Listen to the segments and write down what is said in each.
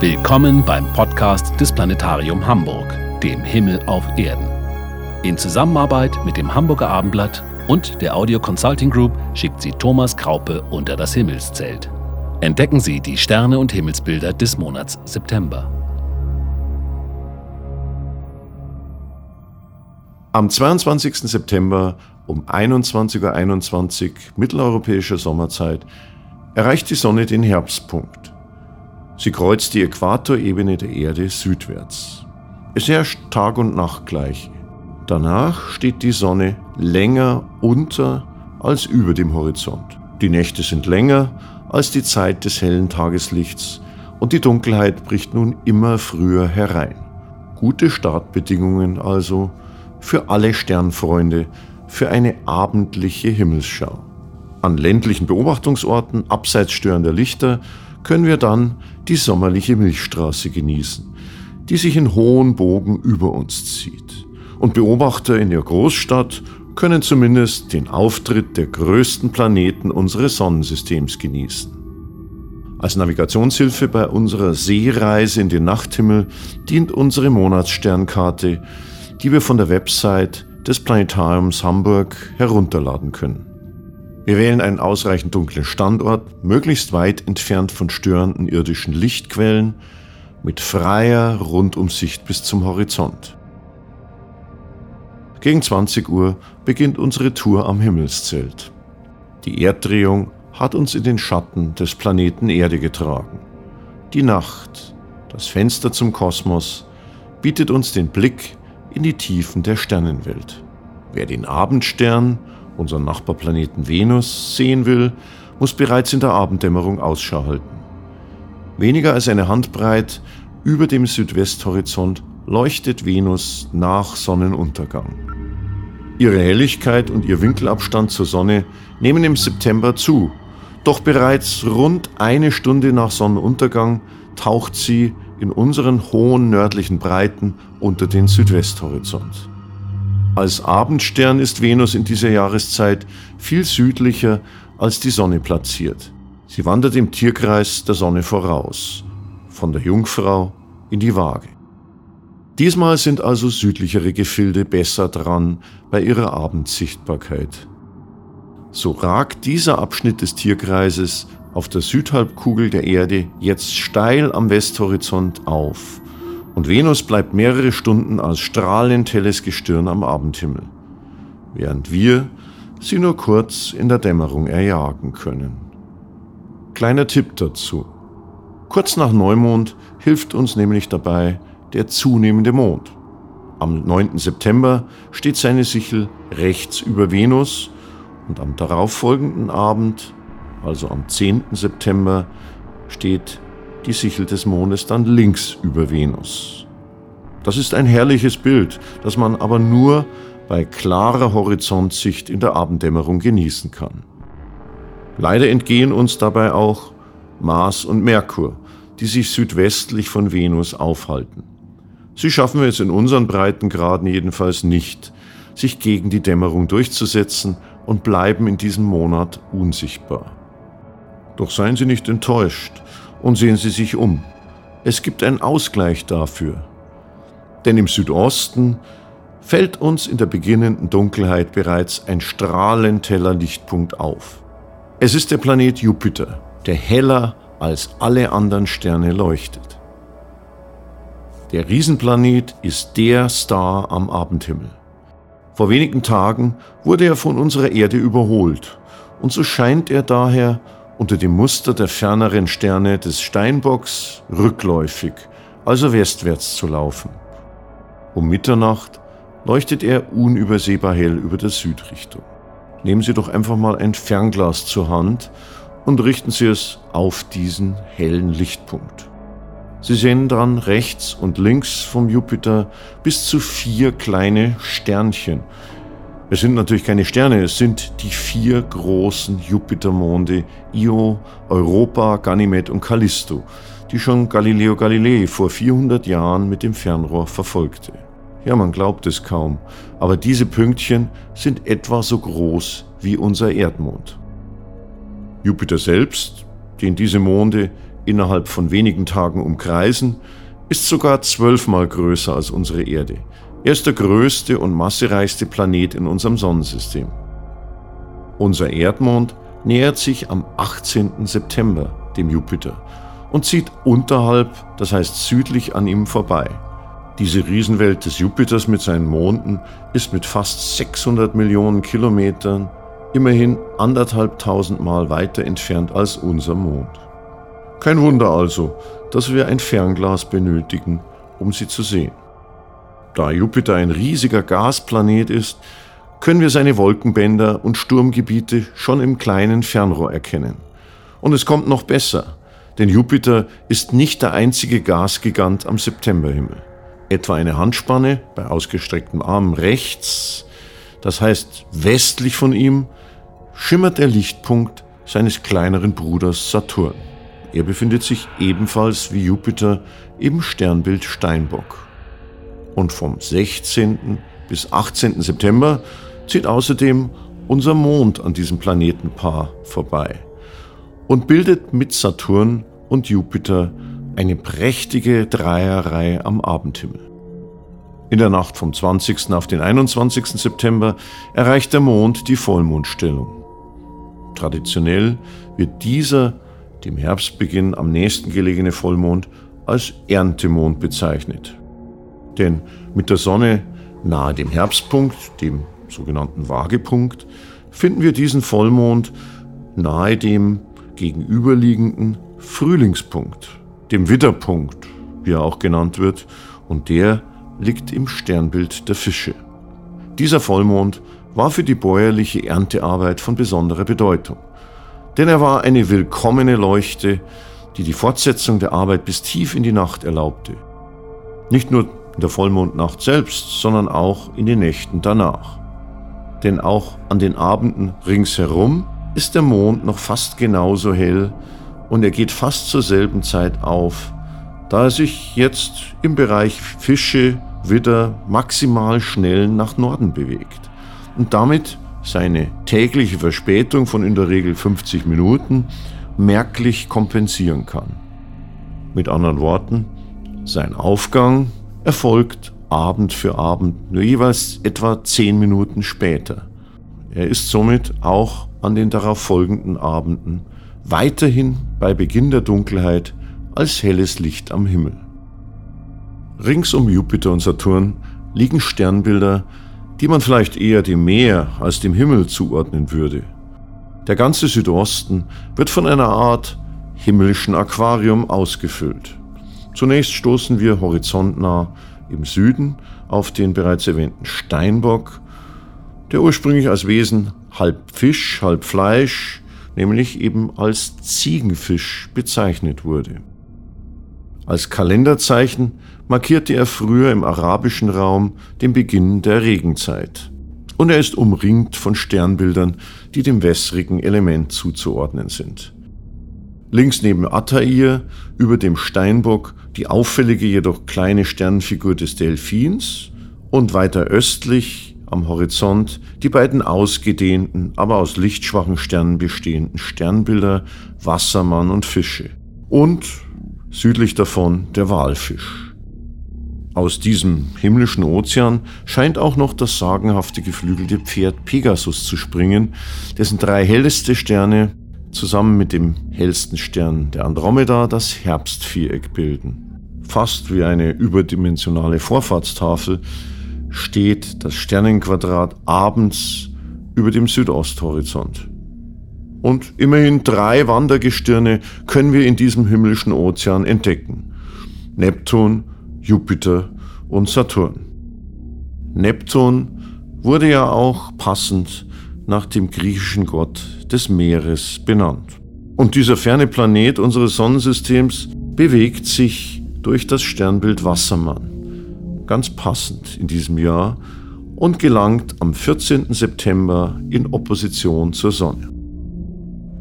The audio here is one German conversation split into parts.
Willkommen beim Podcast des Planetarium Hamburg, dem Himmel auf Erden. In Zusammenarbeit mit dem Hamburger Abendblatt und der Audio Consulting Group schickt sie Thomas Kraupe unter das Himmelszelt. Entdecken Sie die Sterne und Himmelsbilder des Monats September. Am 22. September um 21.21 Uhr .21 mitteleuropäischer Sommerzeit erreicht die Sonne den Herbstpunkt. Sie kreuzt die Äquatorebene der Erde südwärts. Es herrscht Tag und Nacht gleich. Danach steht die Sonne länger unter als über dem Horizont. Die Nächte sind länger als die Zeit des hellen Tageslichts und die Dunkelheit bricht nun immer früher herein. Gute Startbedingungen also für alle Sternfreunde für eine abendliche Himmelsschau. An ländlichen Beobachtungsorten abseits störender Lichter können wir dann die sommerliche Milchstraße genießen, die sich in hohen Bogen über uns zieht. Und Beobachter in der Großstadt können zumindest den Auftritt der größten Planeten unseres Sonnensystems genießen. Als Navigationshilfe bei unserer Seereise in den Nachthimmel dient unsere Monatssternkarte, die wir von der Website des Planetariums Hamburg herunterladen können. Wir wählen einen ausreichend dunklen Standort, möglichst weit entfernt von störenden irdischen Lichtquellen, mit freier Rundumsicht bis zum Horizont. Gegen 20 Uhr beginnt unsere Tour am Himmelszelt. Die Erddrehung hat uns in den Schatten des Planeten Erde getragen. Die Nacht, das Fenster zum Kosmos, bietet uns den Blick in die Tiefen der Sternenwelt. Wer den Abendstern unseren Nachbarplaneten Venus, sehen will, muss bereits in der Abenddämmerung Ausschau halten. Weniger als eine Handbreit über dem Südwesthorizont leuchtet Venus nach Sonnenuntergang. Ihre Helligkeit und ihr Winkelabstand zur Sonne nehmen im September zu, doch bereits rund eine Stunde nach Sonnenuntergang taucht sie in unseren hohen nördlichen Breiten unter den Südwesthorizont. Als Abendstern ist Venus in dieser Jahreszeit viel südlicher als die Sonne platziert. Sie wandert im Tierkreis der Sonne voraus, von der Jungfrau in die Waage. Diesmal sind also südlichere Gefilde besser dran bei ihrer Abendsichtbarkeit. So ragt dieser Abschnitt des Tierkreises auf der Südhalbkugel der Erde jetzt steil am Westhorizont auf und Venus bleibt mehrere Stunden als strahlend helles Gestirn am Abendhimmel, während wir sie nur kurz in der Dämmerung erjagen können. Kleiner Tipp dazu. Kurz nach Neumond hilft uns nämlich dabei der zunehmende Mond. Am 9. September steht seine Sichel rechts über Venus und am darauffolgenden Abend, also am 10. September, steht die Sichel des Mondes dann links über Venus. Das ist ein herrliches Bild, das man aber nur bei klarer Horizontsicht in der Abenddämmerung genießen kann. Leider entgehen uns dabei auch Mars und Merkur, die sich südwestlich von Venus aufhalten. Sie schaffen es in unseren Breitengraden jedenfalls nicht, sich gegen die Dämmerung durchzusetzen und bleiben in diesem Monat unsichtbar. Doch seien Sie nicht enttäuscht, und sehen Sie sich um. Es gibt einen Ausgleich dafür. Denn im Südosten fällt uns in der beginnenden Dunkelheit bereits ein strahlend heller Lichtpunkt auf. Es ist der Planet Jupiter, der heller als alle anderen Sterne leuchtet. Der Riesenplanet ist der Star am Abendhimmel. Vor wenigen Tagen wurde er von unserer Erde überholt und so scheint er daher unter dem Muster der ferneren Sterne des Steinbocks rückläufig, also westwärts zu laufen. Um Mitternacht leuchtet er unübersehbar hell über der Südrichtung. Nehmen Sie doch einfach mal ein Fernglas zur Hand und richten Sie es auf diesen hellen Lichtpunkt. Sie sehen dann rechts und links vom Jupiter bis zu vier kleine Sternchen, es sind natürlich keine Sterne, es sind die vier großen Jupitermonde Io, Europa, Ganymed und Callisto, die schon Galileo Galilei vor 400 Jahren mit dem Fernrohr verfolgte. Ja, man glaubt es kaum, aber diese Pünktchen sind etwa so groß wie unser Erdmond. Jupiter selbst, den diese Monde innerhalb von wenigen Tagen umkreisen, ist sogar zwölfmal größer als unsere Erde. Er ist der größte und massereichste Planet in unserem Sonnensystem. Unser Erdmond nähert sich am 18. September dem Jupiter und zieht unterhalb, das heißt südlich an ihm vorbei. Diese Riesenwelt des Jupiters mit seinen Monden ist mit fast 600 Millionen Kilometern immerhin anderthalbtausend Mal weiter entfernt als unser Mond. Kein Wunder also, dass wir ein Fernglas benötigen, um sie zu sehen. Da Jupiter ein riesiger Gasplanet ist, können wir seine Wolkenbänder und Sturmgebiete schon im kleinen Fernrohr erkennen. Und es kommt noch besser, denn Jupiter ist nicht der einzige Gasgigant am Septemberhimmel. Etwa eine Handspanne bei ausgestrecktem Arm rechts, das heißt westlich von ihm, schimmert der Lichtpunkt seines kleineren Bruders Saturn. Er befindet sich ebenfalls wie Jupiter im Sternbild Steinbock. Und vom 16. bis 18. September zieht außerdem unser Mond an diesem Planetenpaar vorbei und bildet mit Saturn und Jupiter eine prächtige Dreierreihe am Abendhimmel. In der Nacht vom 20. auf den 21. September erreicht der Mond die Vollmondstellung. Traditionell wird dieser dem Herbstbeginn am nächsten gelegene Vollmond als Erntemond bezeichnet. Denn mit der Sonne nahe dem Herbstpunkt, dem sogenannten Waagepunkt, finden wir diesen Vollmond nahe dem gegenüberliegenden Frühlingspunkt, dem Widderpunkt, wie er auch genannt wird, und der liegt im Sternbild der Fische. Dieser Vollmond war für die bäuerliche Erntearbeit von besonderer Bedeutung, denn er war eine willkommene Leuchte, die die Fortsetzung der Arbeit bis tief in die Nacht erlaubte. Nicht nur in der Vollmondnacht selbst, sondern auch in den Nächten danach. Denn auch an den Abenden ringsherum ist der Mond noch fast genauso hell und er geht fast zur selben Zeit auf, da er sich jetzt im Bereich Fische, Widder maximal schnell nach Norden bewegt und damit seine tägliche Verspätung von in der Regel 50 Minuten merklich kompensieren kann. Mit anderen Worten, sein Aufgang erfolgt Abend für Abend, nur jeweils etwa 10 Minuten später. Er ist somit auch an den darauf folgenden Abenden weiterhin bei Beginn der Dunkelheit als helles Licht am Himmel. Rings um Jupiter und Saturn liegen Sternbilder, die man vielleicht eher dem Meer als dem Himmel zuordnen würde. Der ganze Südosten wird von einer Art himmlischen Aquarium ausgefüllt. Zunächst stoßen wir horizontnah im Süden auf den bereits erwähnten Steinbock, der ursprünglich als Wesen halb Fisch, halb Fleisch, nämlich eben als Ziegenfisch bezeichnet wurde. Als Kalenderzeichen markierte er früher im arabischen Raum den Beginn der Regenzeit. Und er ist umringt von Sternbildern, die dem wässrigen Element zuzuordnen sind. Links neben Attair, über dem Steinbock, die auffällige jedoch kleine Sternfigur des Delfins und weiter östlich am Horizont die beiden ausgedehnten, aber aus lichtschwachen Sternen bestehenden Sternbilder Wassermann und Fische. Und südlich davon der Walfisch. Aus diesem himmlischen Ozean scheint auch noch das sagenhafte geflügelte Pferd Pegasus zu springen, dessen drei helleste Sterne zusammen mit dem hellsten Stern der Andromeda das Herbstviereck bilden. Fast wie eine überdimensionale Vorfahrtstafel steht das Sternenquadrat abends über dem Südosthorizont. Und immerhin drei Wandergestirne können wir in diesem himmlischen Ozean entdecken. Neptun, Jupiter und Saturn. Neptun wurde ja auch passend nach dem griechischen Gott des Meeres benannt. Und dieser ferne Planet unseres Sonnensystems bewegt sich durch das Sternbild Wassermann, ganz passend in diesem Jahr, und gelangt am 14. September in Opposition zur Sonne.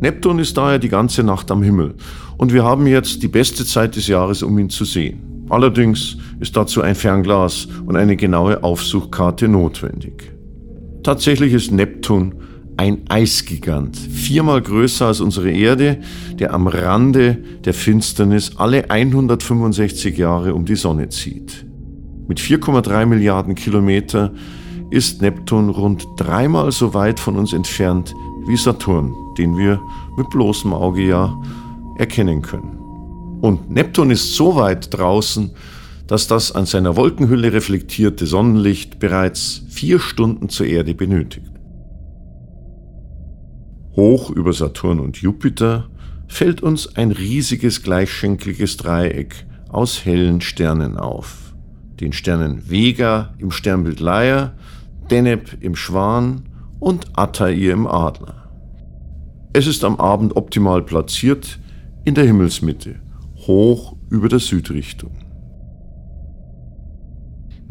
Neptun ist daher die ganze Nacht am Himmel und wir haben jetzt die beste Zeit des Jahres, um ihn zu sehen. Allerdings ist dazu ein Fernglas und eine genaue Aufsuchkarte notwendig. Tatsächlich ist Neptun ein Eisgigant, viermal größer als unsere Erde, der am Rande der Finsternis alle 165 Jahre um die Sonne zieht. Mit 4,3 Milliarden Kilometer ist Neptun rund dreimal so weit von uns entfernt wie Saturn, den wir mit bloßem Auge ja erkennen können. Und Neptun ist so weit draußen, dass das an seiner Wolkenhülle reflektierte Sonnenlicht bereits vier Stunden zur Erde benötigt. Hoch über Saturn und Jupiter fällt uns ein riesiges gleichschenkliges Dreieck aus hellen Sternen auf. Den Sternen Vega im Sternbild Leier, Deneb im Schwan und Altair im Adler. Es ist am Abend optimal platziert in der Himmelsmitte, hoch über der Südrichtung.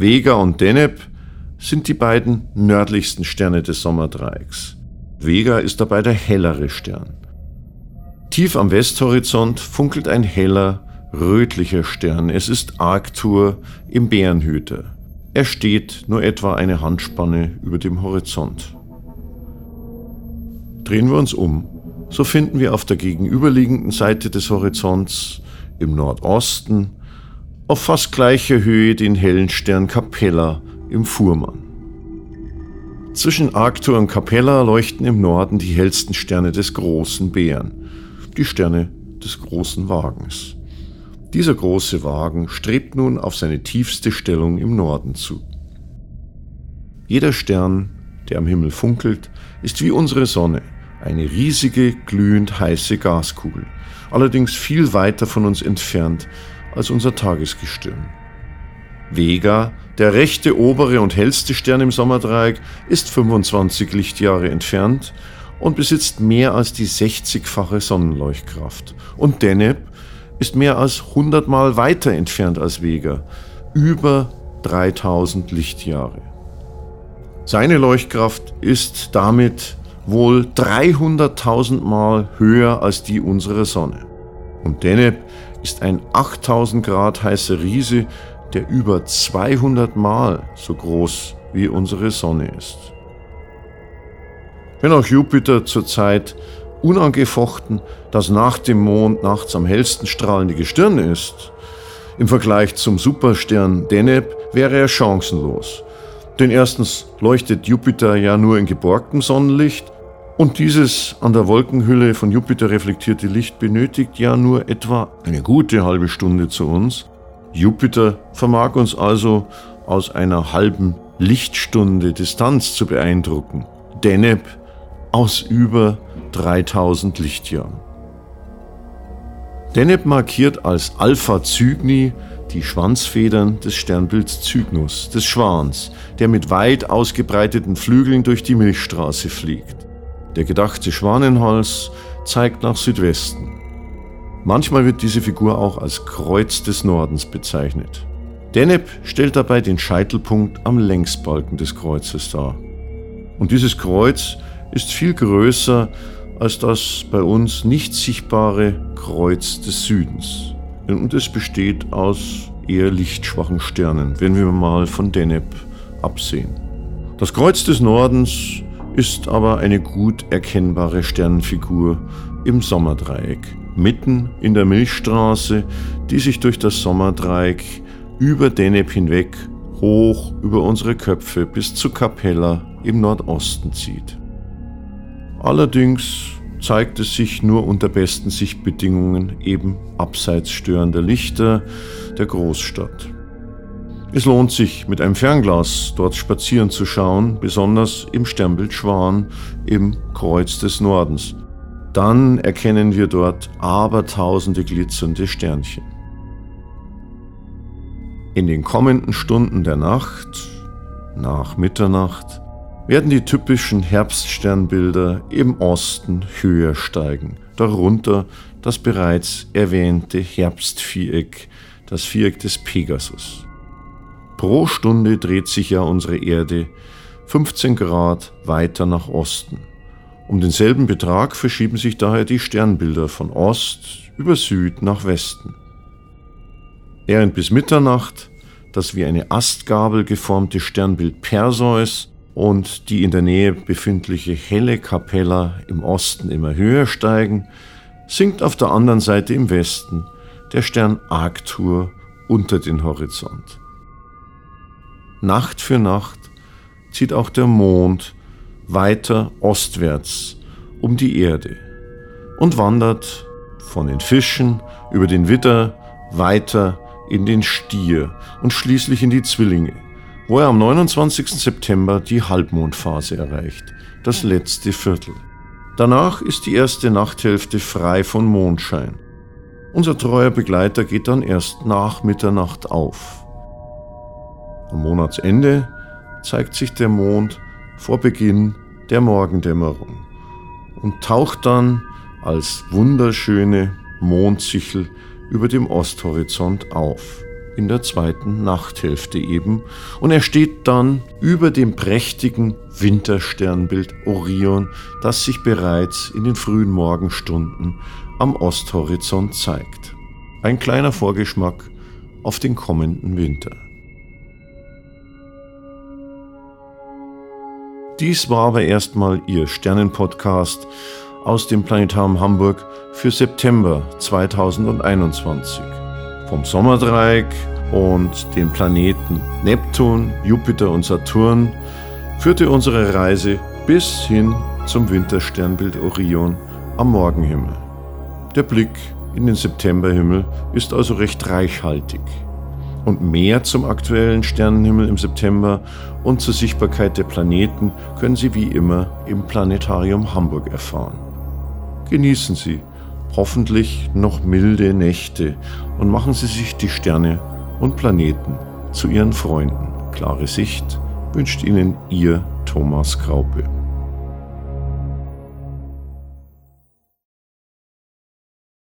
Vega und Deneb sind die beiden nördlichsten Sterne des Sommerdreiecks. Vega ist dabei der hellere Stern. Tief am Westhorizont funkelt ein heller, rötlicher Stern. Es ist Arctur im Bärenhüter. Er steht nur etwa eine Handspanne über dem Horizont. Drehen wir uns um, so finden wir auf der gegenüberliegenden Seite des Horizonts im Nordosten auf fast gleicher Höhe den hellen Stern Capella im Fuhrmann. Zwischen Arctur und Capella leuchten im Norden die hellsten Sterne des großen Bären, die Sterne des großen Wagens. Dieser große Wagen strebt nun auf seine tiefste Stellung im Norden zu. Jeder Stern, der am Himmel funkelt, ist wie unsere Sonne, eine riesige, glühend heiße Gaskugel, allerdings viel weiter von uns entfernt als unser Tagesgestirn. Vega, der rechte obere und hellste Stern im Sommerdreieck, ist 25 Lichtjahre entfernt und besitzt mehr als die 60-fache Sonnenleuchtkraft. Und Deneb ist mehr als 100 Mal weiter entfernt als Vega, über 3000 Lichtjahre. Seine Leuchtkraft ist damit wohl 300.000 Mal höher als die unserer Sonne. Und Deneb ist ein 8000 Grad heißer Riese, der über 200 Mal so groß wie unsere Sonne ist. Wenn auch Jupiter zurzeit unangefochten das nach dem Mond nachts am hellsten strahlende Gestirn ist, im Vergleich zum Superstern Deneb wäre er chancenlos. Denn erstens leuchtet Jupiter ja nur in geborgtem Sonnenlicht und dieses an der Wolkenhülle von Jupiter reflektierte Licht benötigt ja nur etwa eine gute halbe Stunde zu uns. Jupiter vermag uns also aus einer halben Lichtstunde Distanz zu beeindrucken. Deneb aus über 3000 Lichtjahren. Deneb markiert als Alpha Cygni die Schwanzfedern des Sternbilds Cygnus, des Schwans, der mit weit ausgebreiteten Flügeln durch die Milchstraße fliegt. Der gedachte Schwanenhals zeigt nach Südwesten. Manchmal wird diese Figur auch als Kreuz des Nordens bezeichnet. Deneb stellt dabei den Scheitelpunkt am Längsbalken des Kreuzes dar. Und dieses Kreuz ist viel größer als das bei uns nicht sichtbare Kreuz des Südens. Und es besteht aus eher lichtschwachen Sternen, wenn wir mal von Deneb absehen. Das Kreuz des Nordens ist aber eine gut erkennbare Sternfigur im Sommerdreieck, mitten in der Milchstraße, die sich durch das Sommerdreieck über Deneb hinweg hoch über unsere Köpfe bis zu Capella im Nordosten zieht. Allerdings zeigt es sich nur unter besten Sichtbedingungen eben abseits störender Lichter der Großstadt. Es lohnt sich, mit einem Fernglas dort spazieren zu schauen, besonders im Sternbild Schwan im Kreuz des Nordens. Dann erkennen wir dort abertausende glitzernde Sternchen. In den kommenden Stunden der Nacht, nach Mitternacht, werden die typischen Herbststernbilder im Osten höher steigen, darunter das bereits erwähnte Herbstviereck, das Viereck des Pegasus. Pro Stunde dreht sich ja unsere Erde 15 Grad weiter nach Osten. Um denselben Betrag verschieben sich daher die Sternbilder von Ost über Süd nach Westen. Während bis Mitternacht das wie eine Astgabel geformte Sternbild Perseus und die in der Nähe befindliche helle Kapella im Osten immer höher steigen, sinkt auf der anderen Seite im Westen der Stern Arctur unter den Horizont. Nacht für Nacht zieht auch der Mond weiter ostwärts um die Erde und wandert von den Fischen über den Witter weiter in den Stier und schließlich in die Zwillinge, wo er am 29. September die Halbmondphase erreicht, das letzte Viertel. Danach ist die erste Nachthälfte frei von Mondschein. Unser treuer Begleiter geht dann erst nach Mitternacht auf. Am Monatsende zeigt sich der Mond vor Beginn der Morgendämmerung und taucht dann als wunderschöne Mondsichel über dem Osthorizont auf, in der zweiten Nachthälfte eben, und er steht dann über dem prächtigen Wintersternbild Orion, das sich bereits in den frühen Morgenstunden am Osthorizont zeigt. Ein kleiner Vorgeschmack auf den kommenden Winter. Dies war aber erstmal Ihr Sternenpodcast aus dem Planetarium Hamburg für September 2021. Vom Sommerdreieck und den Planeten Neptun, Jupiter und Saturn führte unsere Reise bis hin zum Wintersternbild Orion am Morgenhimmel. Der Blick in den Septemberhimmel ist also recht reichhaltig. Und mehr zum aktuellen Sternenhimmel im September und zur Sichtbarkeit der Planeten können Sie wie immer im Planetarium Hamburg erfahren. Genießen Sie hoffentlich noch milde Nächte und machen Sie sich die Sterne und Planeten zu Ihren Freunden. Klare Sicht wünscht Ihnen Ihr Thomas Graupe.